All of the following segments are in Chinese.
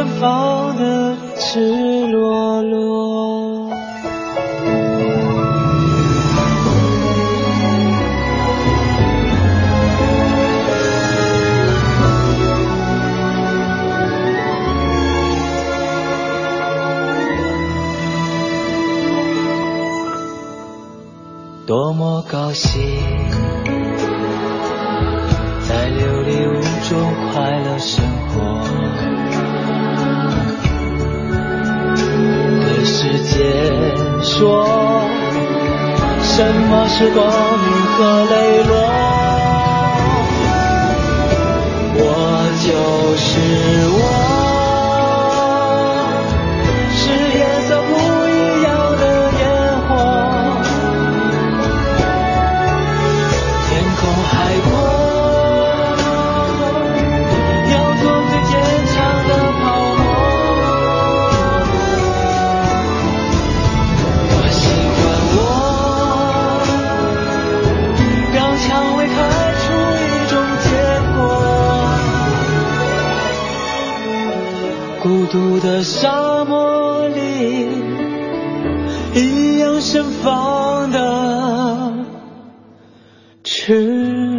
一样盛放的赤裸裸。多么高兴，一样盛放的赤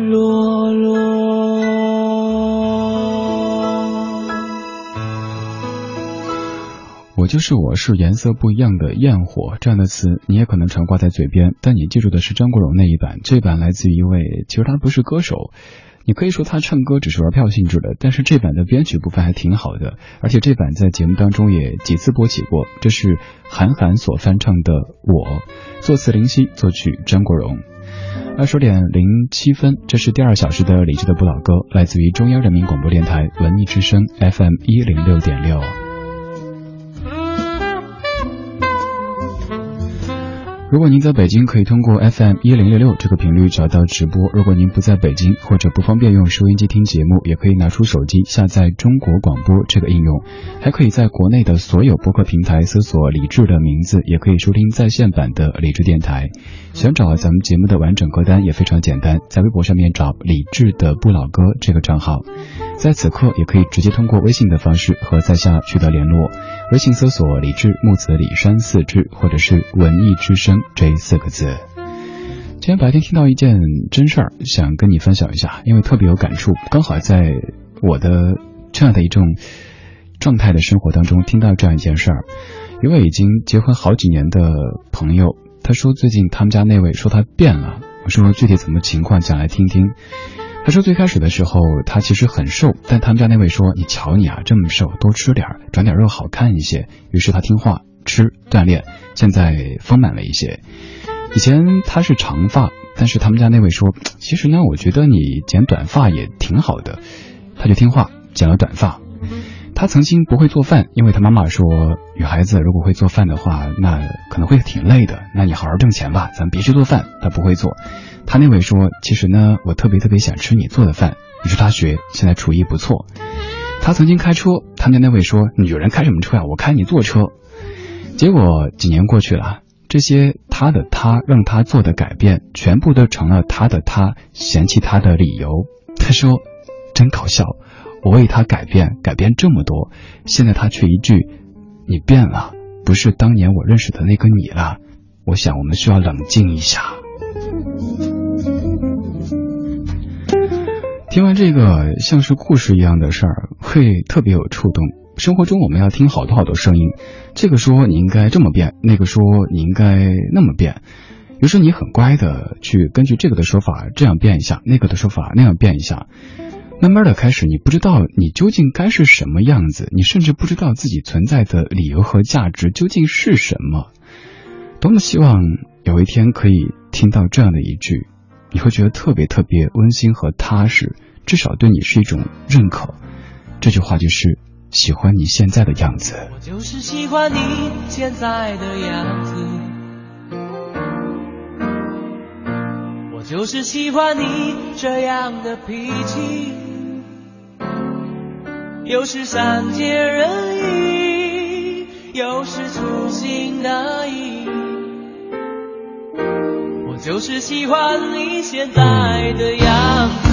裸裸。我就是我是颜色不一样的焰火这样的词，你也可能常挂在嘴边，但你记住的是张国荣那一版。这版来自于一位，其实他不是歌手，你可以说他唱歌只是玩票性质的，但是这版的编曲部分还挺好的，而且这版在节目当中也几次播起过。这是韩寒所翻唱的《我》，作词林夕，作曲张国荣。二十点零七分，这是第二小时的理智的不老歌，来自于中央人民广播电台文艺之声 FM 一零六点六。如果您在北京，可以通过 FM 一零六六这个频率找到直播。如果您不在北京或者不方便用收音机听节目，也可以拿出手机下载中国广播这个应用，还可以在国内的所有播客平台搜索李志的名字，也可以收听在线版的李志电台。想找咱们节目的完整歌单也非常简单，在微博上面找李志的不老歌这个账号。在此刻也可以直接通过微信的方式和在下取得联络，微信搜索李志木子李山四志，或者是文艺之声这四个字。今天白天听到一件真事儿，想跟你分享一下，因为特别有感触，刚好在我的这样的一种状态的生活当中听到这样一件事儿。一位已经结婚好几年的朋友，他说最近他们家那位说他变了，我说具体怎么情况讲来听听。他说最开始的时候他其实很瘦，但他们家那位说你瞧你啊这么瘦，多吃点，长点肉好看一些。于是他听话吃锻炼，现在丰满了一些。以前他是长发，但是他们家那位说，其实呢，我觉得你剪短发也挺好的，他就听话剪了短发。他曾经不会做饭，因为他妈妈说，女孩子如果会做饭的话，那可能会挺累的。那你好好挣钱吧，咱别去做饭。他不会做。他那位说，其实呢，我特别特别想吃你做的饭。于是他学，现在厨艺不错。他曾经开车，他们那位说，女人开什么车呀？我开你坐车。结果几年过去了，这些他的他让他做的改变，全部都成了他的他嫌弃他的理由。他说，真搞笑。我为他改变，改变这么多，现在他却一句：“你变了，不是当年我认识的那个你了。”我想我们需要冷静一下。听完这个像是故事一样的事儿，会特别有触动。生活中我们要听好多好多声音，这个说你应该这么变，那个说你应该那么变。有时候你很乖的去根据这个的说法这样变一下，那个的说法那样变一下。慢慢的开始，你不知道你究竟该是什么样子，你甚至不知道自己存在的理由和价值究竟是什么。多么希望有一天可以听到这样的一句，你会觉得特别特别温馨和踏实，至少对你是一种认可。这句话就是喜欢你现在的样子。我就是喜欢你现在的样子。我就是喜欢你这样的脾气，有时善解人意，有时粗心大意。我就是喜欢你现在的样子，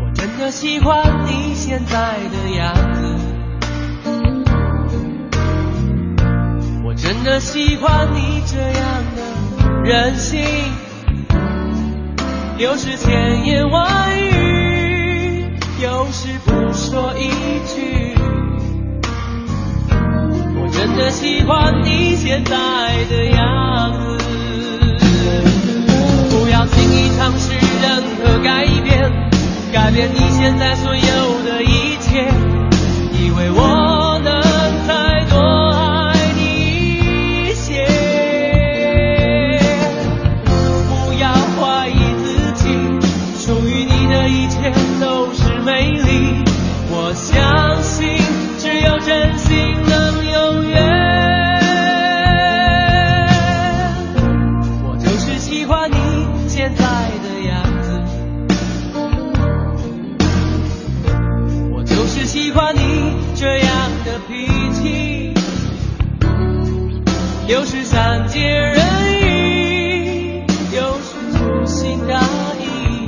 我真的喜欢你现在的样子，我真的喜欢你这样的。任性，有时千言万语，有时不说一句。我真的喜欢你现在的样子，不要轻易尝试任何改变，改变你现在所有的一切，又是善解人意又是粗心大意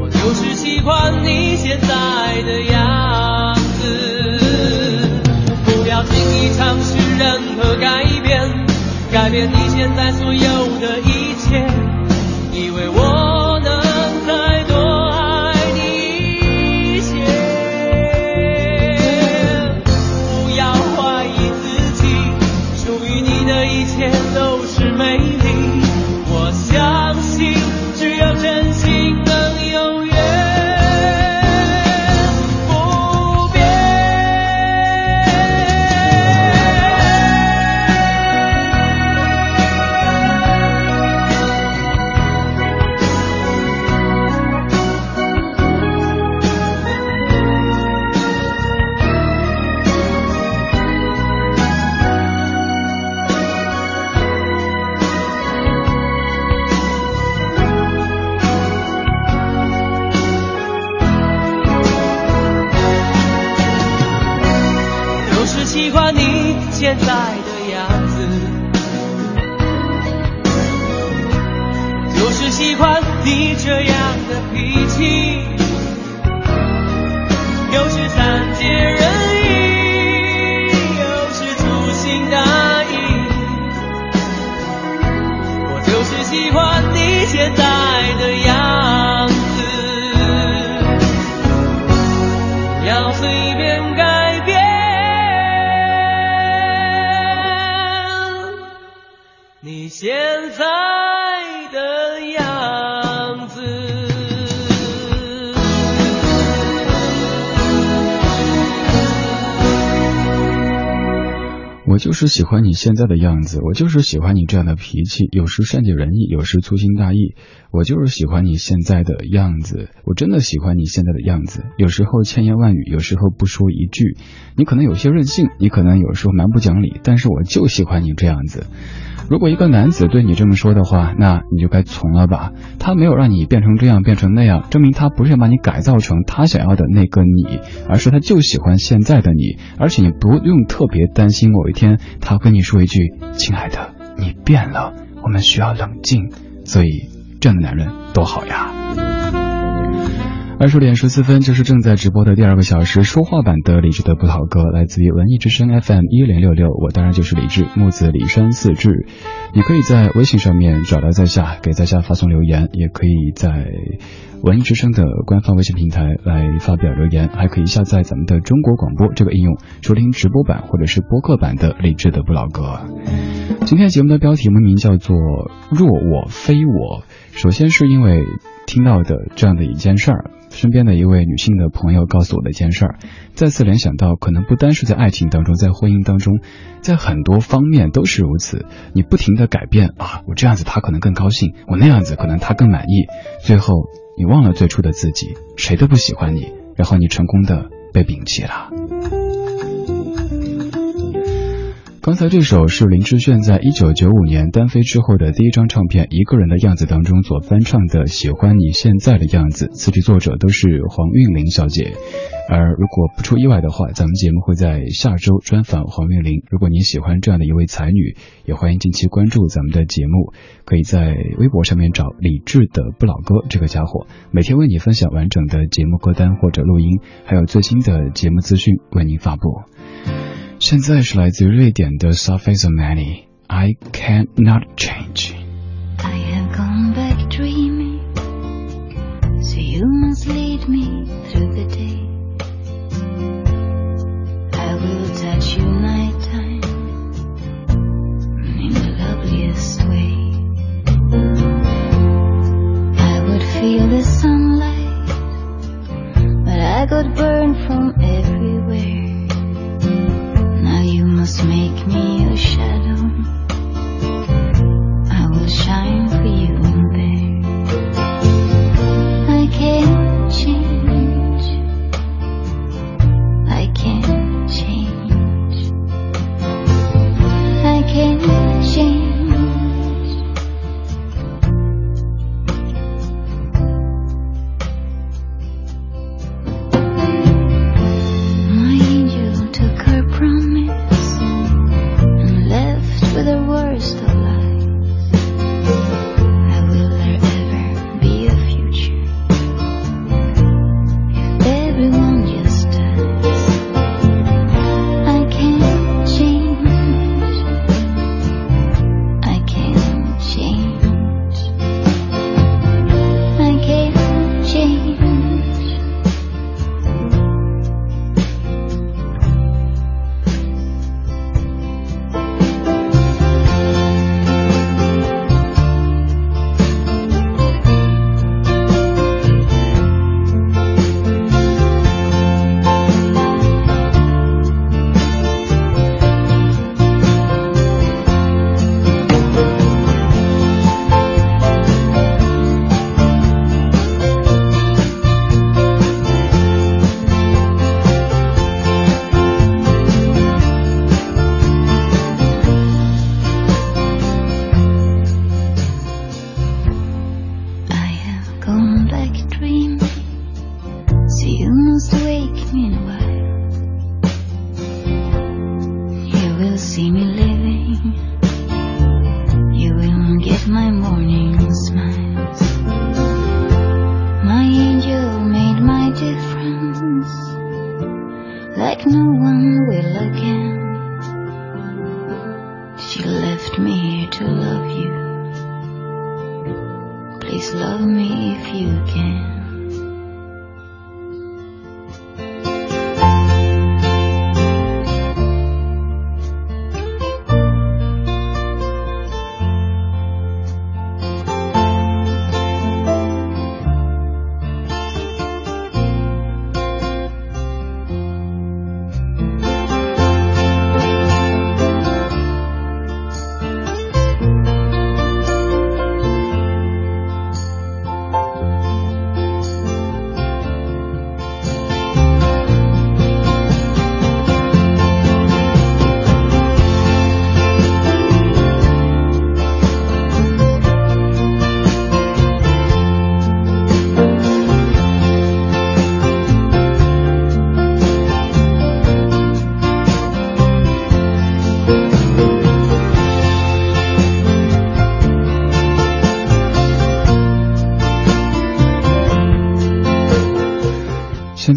我就是喜欢你现在的样子。不要轻易尝试任何改变改变你现在所喜欢你现在的样子。就是喜欢你现在的样子，我就是喜欢你这样的脾气，有时善解人意，有时粗心大意。我就是喜欢你现在的样子，我真的喜欢你现在的样子。有时候千言万语，有时候不说一句。你可能有些任性，你可能有时候蛮不讲理，但是我就喜欢你这样子。如果一个男子对你这么说的话，那你就该从了吧。他没有让你变成这样，变成那样，证明他不是把你改造成他想要的那个你，而是他就喜欢现在的你。而且你不用特别担心某一天他跟你说一句：“亲爱的，你变了，我们需要冷静。”所以这样的男人多好呀。二十点十四分，就是正在直播的第二个小时说话版的李志的不老歌，来自于文艺之声 FM 一零六六。我当然就是李志，木子李山四志。你可以在微信上面找到在下，给在下发送留言，也可以在文艺之声的官方微信平台来发表留言，还可以下载咱们的中国广播这个应用，收听直播版或者是播客版的李志的不老歌。今天节目的标题名叫做《若我非我》，首先是因为听到的这样的一件事儿。身边的一位女性的朋友告诉我的一件事儿，再次联想到，可能不单是在爱情当中，在婚姻当中，在很多方面都是如此。你不停的改变啊，我这样子他可能更高兴，我那样子可能他更满意，最后你忘了最初的自己，谁都不喜欢你，然后你成功的被摒弃了。刚才这首是林志炫在一九九五年单飞之后的第一张唱片《一个人的样子》当中所翻唱的《喜欢你现在的样子》，词曲作者都是黄韵玲小姐。而如果不出意外的话，咱们节目会在下周专访黄韵玲。如果您喜欢这样的一位才女，也欢迎近期关注咱们的节目，可以在微博上面找李志的不老歌这个家伙，每天为你分享完整的节目歌单或者录音，还有最新的节目资讯为您发布。现在是来自瑞典的 Surface of Many。I cannot change. I have gone back dreaming, so you must lead me through the day. I will touch you nighttime in the loveliest way. I would feel the sunlight, but I got burned from everywhere Make me a shadow.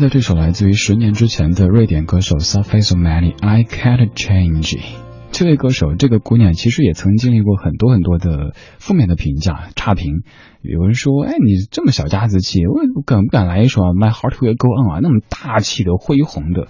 这首来自于十年之前的瑞典歌手 Surface of Many，I Can't Change。这位歌手，这个姑娘其实也曾经历过很多很多的负面的评价、差评。有人说：“哎，你这么小家子气，我敢不敢来一首 My Heart Will Go On 啊？那么大气的、恢宏的。”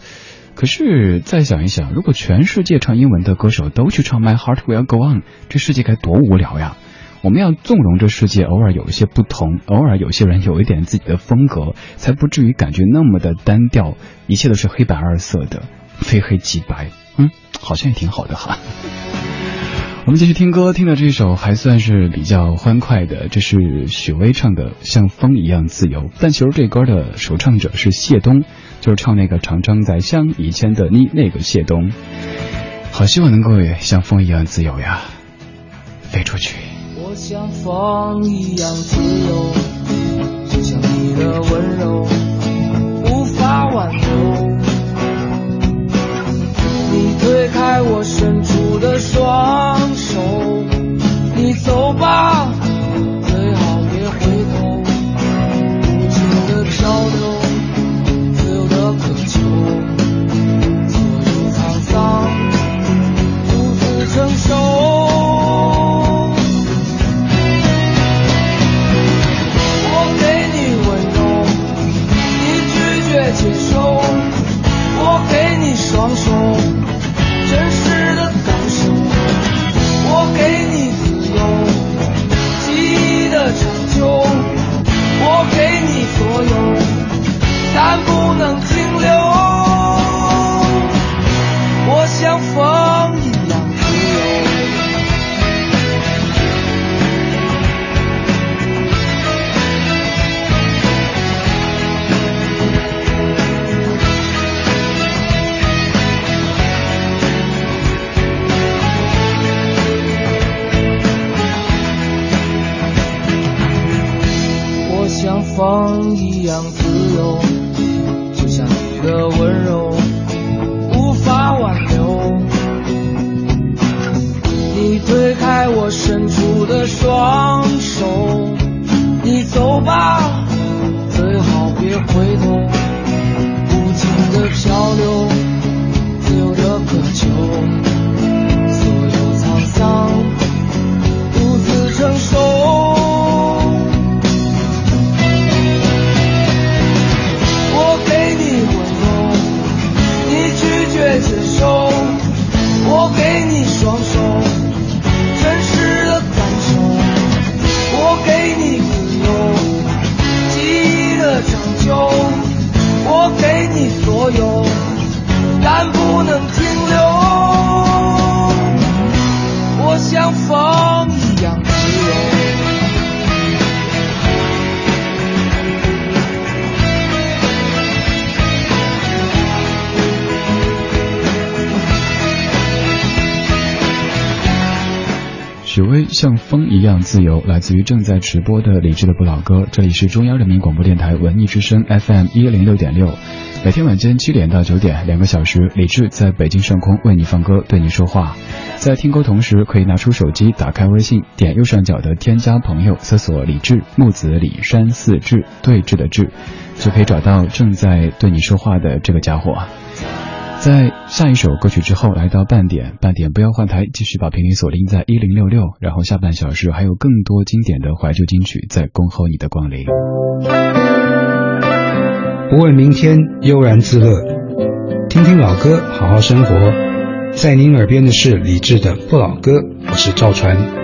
可是再想一想，如果全世界唱英文的歌手都去唱 My Heart Will Go On，这世界该多无聊呀！我们要纵容这世界偶尔有一些不同，偶尔有些人有一点自己的风格，才不至于感觉那么的单调，一切都是黑白二色的，非黑即白。嗯，好像也挺好的哈。我们继续听歌，听的这首还算是比较欢快的，这是许巍唱的《像风一样自由》，但其实这歌的首唱者是谢东，就是唱那个长征在想以前的你那个谢东。好希望能够也像风一样自由呀，飞出去。像风一样自由，就像你的温柔无法挽留。你推开我伸出的双手，你走吧，双手。真实的感受，我给你自由，记忆的长久，我给你所有，但不能停留。我像自由，来自于正在直播的李志的不老歌。这里是中央人民广播电台文艺之声 FM 一零六点六，每天晚间七点到九点两个小时，李志在北京上空为你放歌，对你说话。在听歌同时，可以拿出手机，打开微信，点右上角的添加朋友，搜索李志木子李山四志对峙的志，就可以找到正在对你说话的这个家伙。在下一首歌曲之后，来到半点，半点不要换台，继续把频率锁定在一零六六，然后下半小时还有更多经典的怀旧金曲在恭候你的光临。不问明天，悠然自乐，听听老歌，好好生活。在您耳边的是李志的不老歌，我是赵传。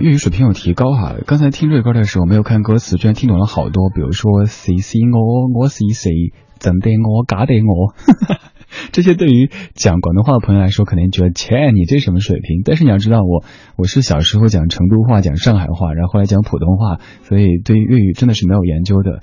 粤语水平有提高哈。刚才听这歌的时候，没有看歌词，居然听懂了好多，比如说谁是我，我是谁，真的我，假的我。这些对于讲广东话的朋友来说，可能觉得切，你这什么水平？但是你要知道，我我是小时候讲成都话、讲上海话，然后后来讲普通话，所以对粤语真的是没有研究的。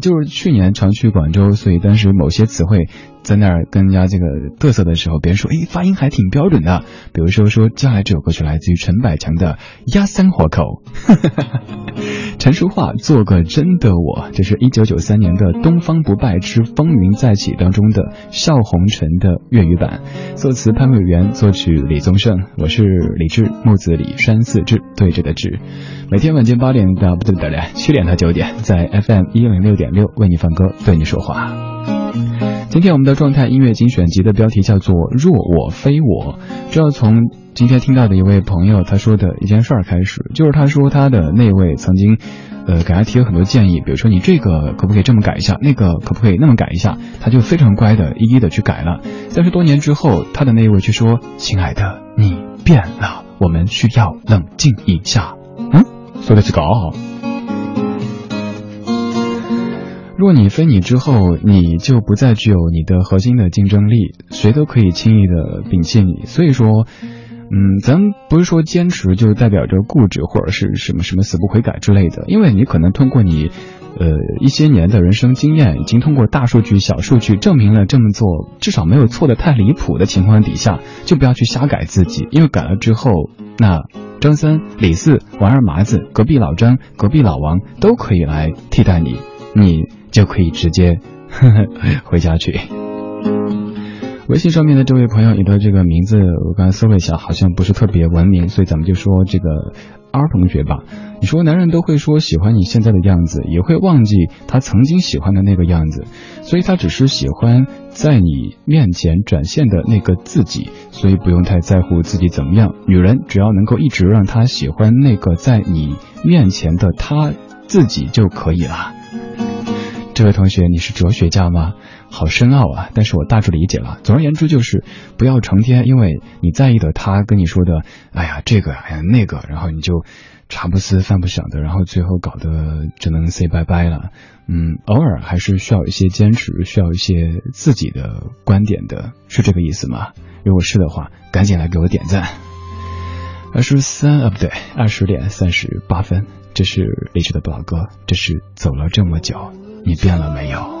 就是去年常去广州，所以当时某些词汇。在那儿跟人家这个嘚瑟的时候，别人说，哎，发音还挺标准的。比如说，说接下来这首歌曲来自于陈百强的《鸭三活口》，陈淑桦做个真的我，这是一九九三年的《东方不败之风云再起》当中的笑红尘的粤语版，作词潘伟元，作曲李宗盛。我是李志，木子李，山四志，对着的志。每天晚间八点到不对不对七点到九点，在 FM 一零六点六为你放歌，对你说话。今天我们的状态音乐精选集的标题叫做“若我非我”，这要从今天听到的一位朋友他说的一件事儿开始，就是他说他的那位曾经，呃，给他提了很多建议，比如说你这个可不可以这么改一下，那个可不可以那么改一下，他就非常乖的一一的去改了。但是多年之后，他的那位却说：“亲爱的，你变了，我们需要冷静一下。”嗯，说的是搞。若你非你之后，你就不再具有你的核心的竞争力，谁都可以轻易的摒弃你。所以说，嗯，咱不是说坚持就代表着固执或者是什么什么死不悔改之类的，因为你可能通过你，呃，一些年的人生经验，已经通过大数据、小数据证明了这么做至少没有错的太离谱的情况底下，就不要去瞎改自己，因为改了之后，那张三、李四、王二麻子、隔壁老张、隔壁老王都可以来替代你，你。就可以直接 回家去。微信上面的这位朋友，你的这个名字我刚才搜了一下，好像不是特别文明，所以咱们就说这个 R 同学吧。你说男人都会说喜欢你现在的样子，也会忘记他曾经喜欢的那个样子，所以他只是喜欢在你面前展现的那个自己，所以不用太在乎自己怎么样。女人只要能够一直让他喜欢那个在你面前的他自己就可以了。这位同学，你是哲学家吗？好深奥啊！但是我大致理解了。总而言之，就是不要成天因为你在意的他跟你说的，哎呀这个，哎呀那个，然后你就茶不思饭不想的，然后最后搞得只能 say 拜拜了。嗯，偶尔还是需要一些坚持，需要一些自己的观点的，是这个意思吗？如果是的话，赶紧来给我点赞。二十三啊，不对，二十点三十八分，这是励志的不老歌，这是走了这么久。你变了没有？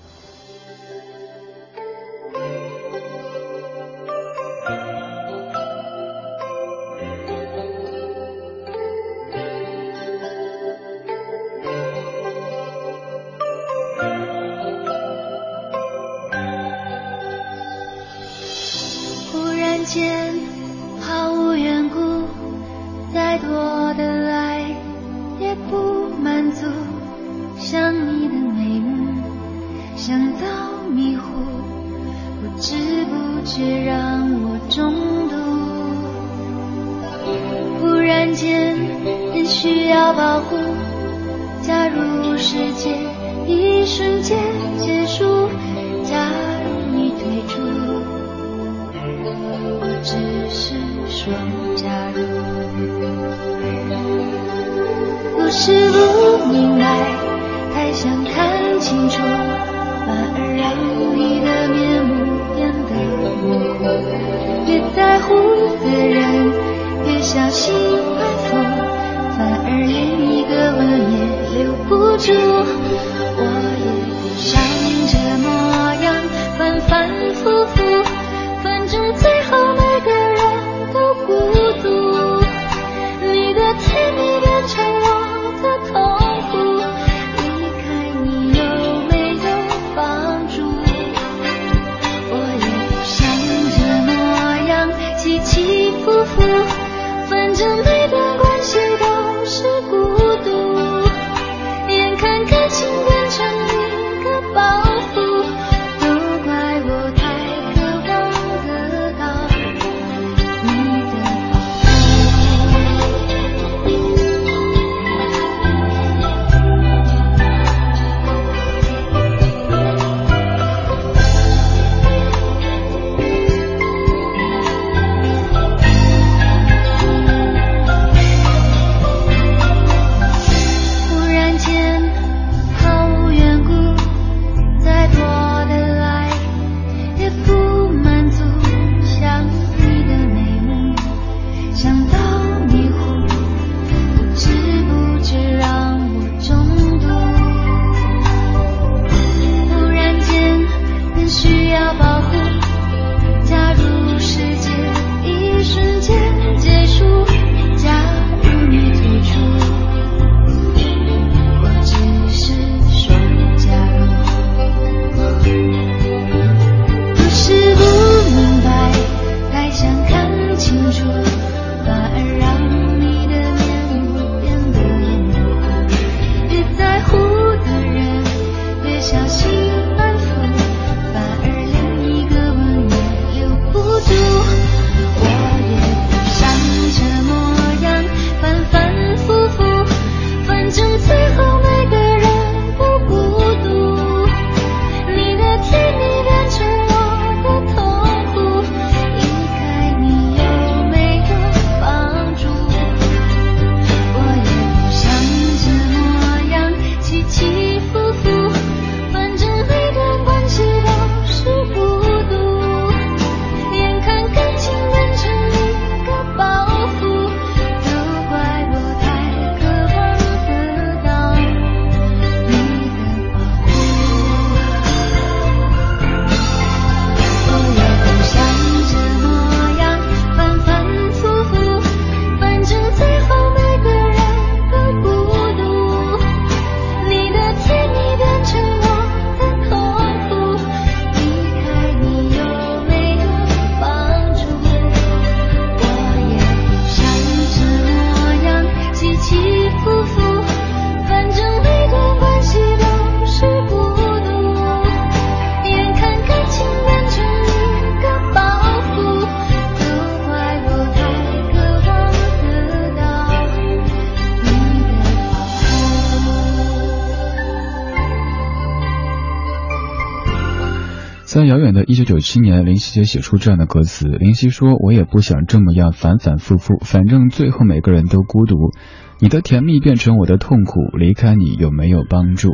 九九七年，林夕就写出这样的歌词。林夕说：“我也不想这么样反反复复，反正最后每个人都孤独。你的甜蜜变成我的痛苦，离开你有没有帮助？”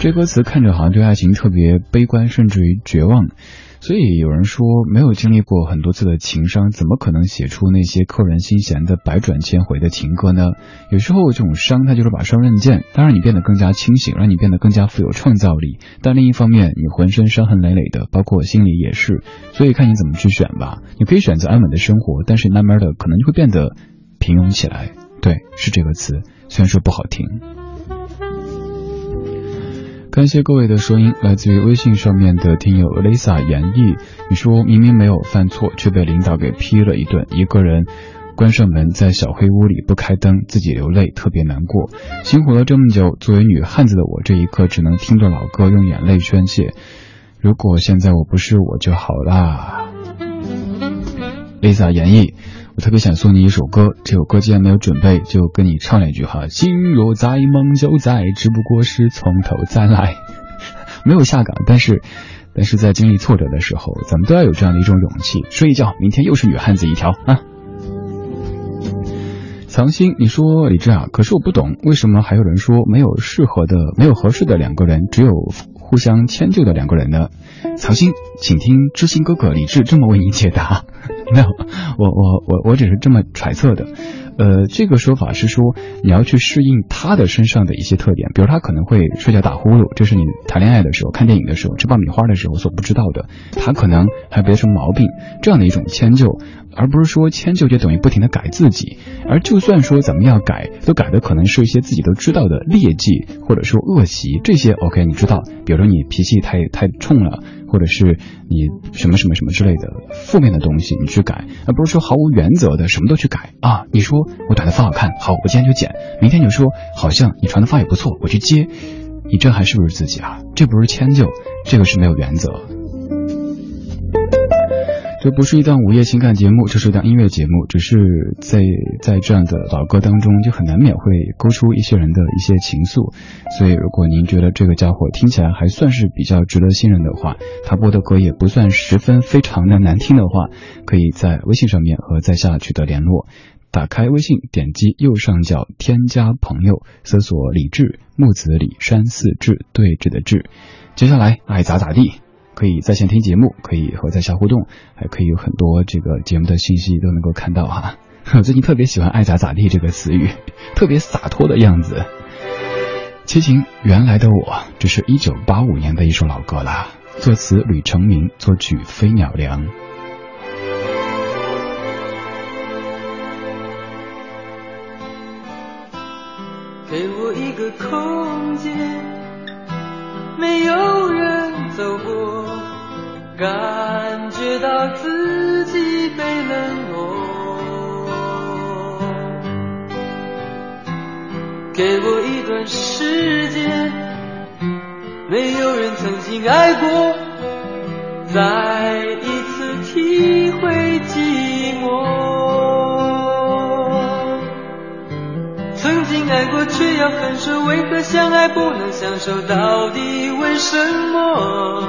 这歌词看着好像对爱情特别悲观，甚至于绝望。所以有人说，没有经历过很多次的情伤，怎么可能写出那些扣人心弦的百转千回的情歌呢？有时候这种伤，它就是把双刃剑，它让你变得更加清醒，让你变得更加富有创造力。但另一方面，你浑身伤痕累累的，包括心里也是。所以看你怎么去选吧。你可以选择安稳的生活，但是慢慢的可能就会变得平庸起来。对，是这个词，虽然说不好听。感谢各位的收音，来自于微信上面的听友 Lisa 演绎。你说明明没有犯错，却被领导给批了一顿。一个人关上门，在小黑屋里不开灯，自己流泪，特别难过。辛苦了这么久，作为女汉子的我，这一刻只能听着老歌，用眼泪宣泄。如果现在我不是我就好啦。Lisa 演绎。我特别想送你一首歌，这首歌既然没有准备，就跟你唱两句哈。心若在，梦就在，只不过是从头再来。没有下岗，但是，但是在经历挫折的时候，咱们都要有这样的一种勇气。睡一觉，明天又是女汉子一条啊！藏心，你说李志啊，可是我不懂，为什么还有人说没有适合的、没有合适的两个人，只有互相迁就的两个人呢？曹鑫，请听知心哥哥李志这么为您解答。没有，我我我我只是这么揣测的。呃，这个说法是说你要去适应他的身上的一些特点，比如他可能会睡觉打呼噜，这是你谈恋爱的时候、看电影的时候、吃爆米花的时候所不知道的。他可能还有别的什么毛病，这样的一种迁就，而不是说迁就就等于不停的改自己。而就算说怎么样改，都改的可能是一些自己都知道的劣迹或者说恶习，这些 OK 你知道，比如说你脾气太太冲了。或者是你什么什么什么之类的负面的东西，你去改，而不是说毫无原则的什么都去改啊！你说我短头发好看，好，我今天就剪，明天就说好像你长的发也不错，我去接，你这还是不是自己啊？这不是迁就，这个是没有原则。这不是一档午夜情感节目，这是一档音乐节目。只是在在这样的老歌当中，就很难免会勾出一些人的一些情愫。所以，如果您觉得这个家伙听起来还算是比较值得信任的话，他播的歌也不算十分非常的难听的话，可以在微信上面和在下取得联络。打开微信，点击右上角添加朋友，搜索李志木子李山寺志对峙的志。接下来爱咋咋地。可以在线听节目，可以和在下互动，还可以有很多这个节目的信息都能够看到哈。我最近特别喜欢“爱咋咋地”这个词语，特别洒脱的样子。齐秦，原来的我，这是一九八五年的一首老歌了，作词吕成明，作曲飞鸟良。给我一个空间，没有人走过。感觉到自己被冷落，给我一段时间，没有人曾经爱过，再一次体会寂寞。曾经。爱过却要分手，为何相爱不能相守？到底为什么？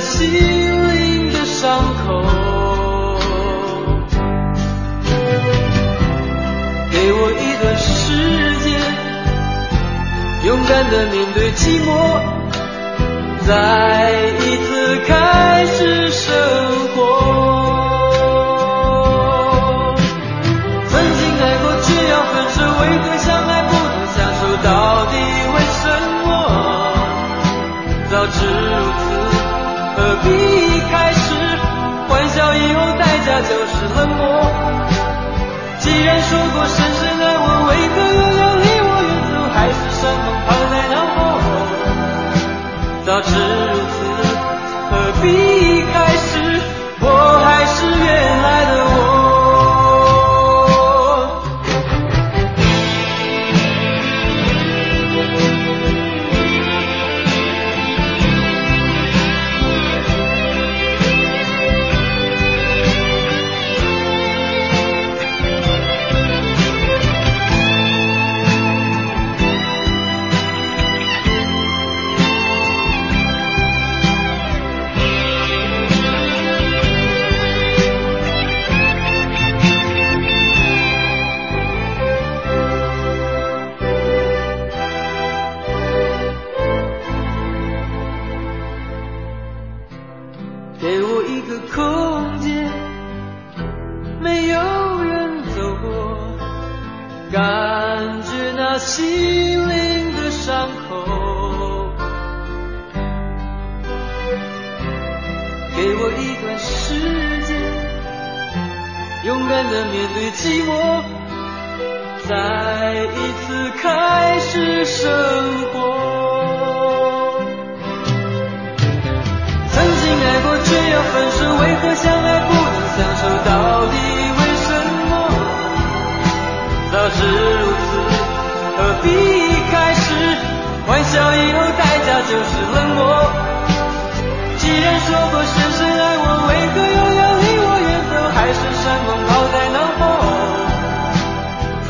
心灵的伤口。给我一段时间，勇敢的面对寂寞。再一次开始生活。何必开始？欢笑以后代价就是冷漠。既然说过深深爱我，为何又要离我远走？海誓山盟抛在脑后。早知如此，何必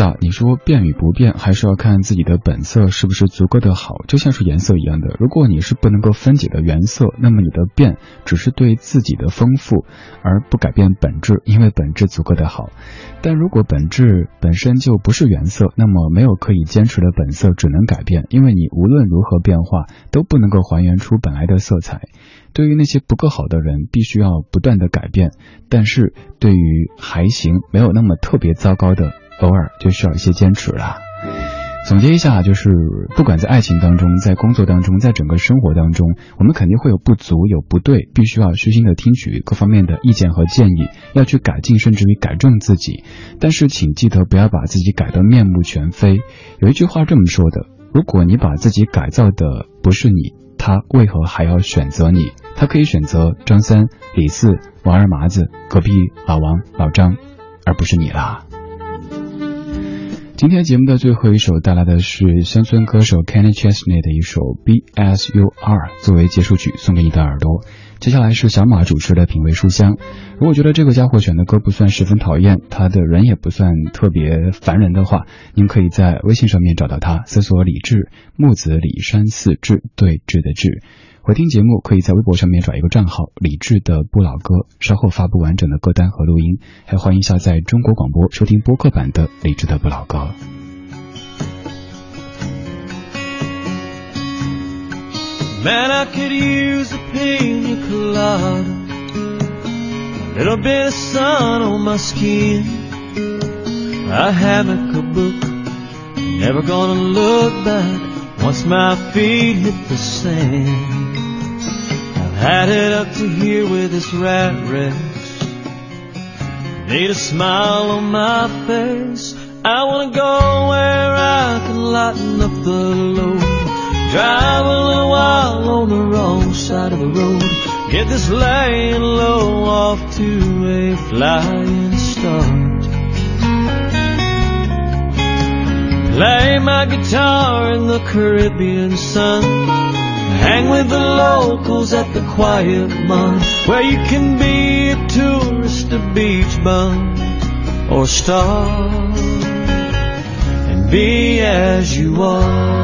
啊你说变与不变，还是要看自己的本色是不是足够的好，就像是颜色一样的。如果你是不能够分解的原色，那么你的变只是对自己的丰富，而不改变本质，因为本质足够的好。但如果本质本身就不是原色，那么没有可以坚持的本色，只能改变，因为你无论如何变化，都不能够还原出本来的色彩。对于那些不够好的人，必须要不断的改变；但是对于还行、没有那么特别糟糕的，偶尔就需要一些坚持了。总结一下，就是不管在爱情当中，在工作当中，在整个生活当中，我们肯定会有不足，有不对，必须要虚心的听取各方面的意见和建议，要去改进，甚至于改正自己。但是请记得不要把自己改得面目全非。有一句话这么说的：如果你把自己改造的不是你，他为何还要选择你？他可以选择张三、李四、王二麻子、隔壁老王、老张，而不是你啦。今天节目的最后一首带来的是乡村歌手 Kenny Chesney 的一首《B S U R，》作为结束曲送给你的耳朵。接下来是小马主持的品味书香。如果觉得这个家伙选的歌不算十分讨厌，他的人也不算特别烦人的话，您可以在微信上面找到他，搜索李志木子李山四志对峙的志。回听节目可以在微博上面找一个账号“李志的不老歌”，稍后发布完整的歌单和录音，还欢迎下载中国广播收听播客版的李志的不老歌。Man, I could use a pina colada, a little bit of sun on my skin. A hammock, a book, never gonna look back once my feet hit the sand. I've had it up to here with this rat race. Need a smile on my face. I wanna go where I can lighten up the load. Drive a little while on the wrong side of the road. Get this laying low off to a flying start. Play my guitar in the Caribbean sun. Hang with the locals at the quiet mud. Where you can be a tourist, a beach bum, or star. And be as you are.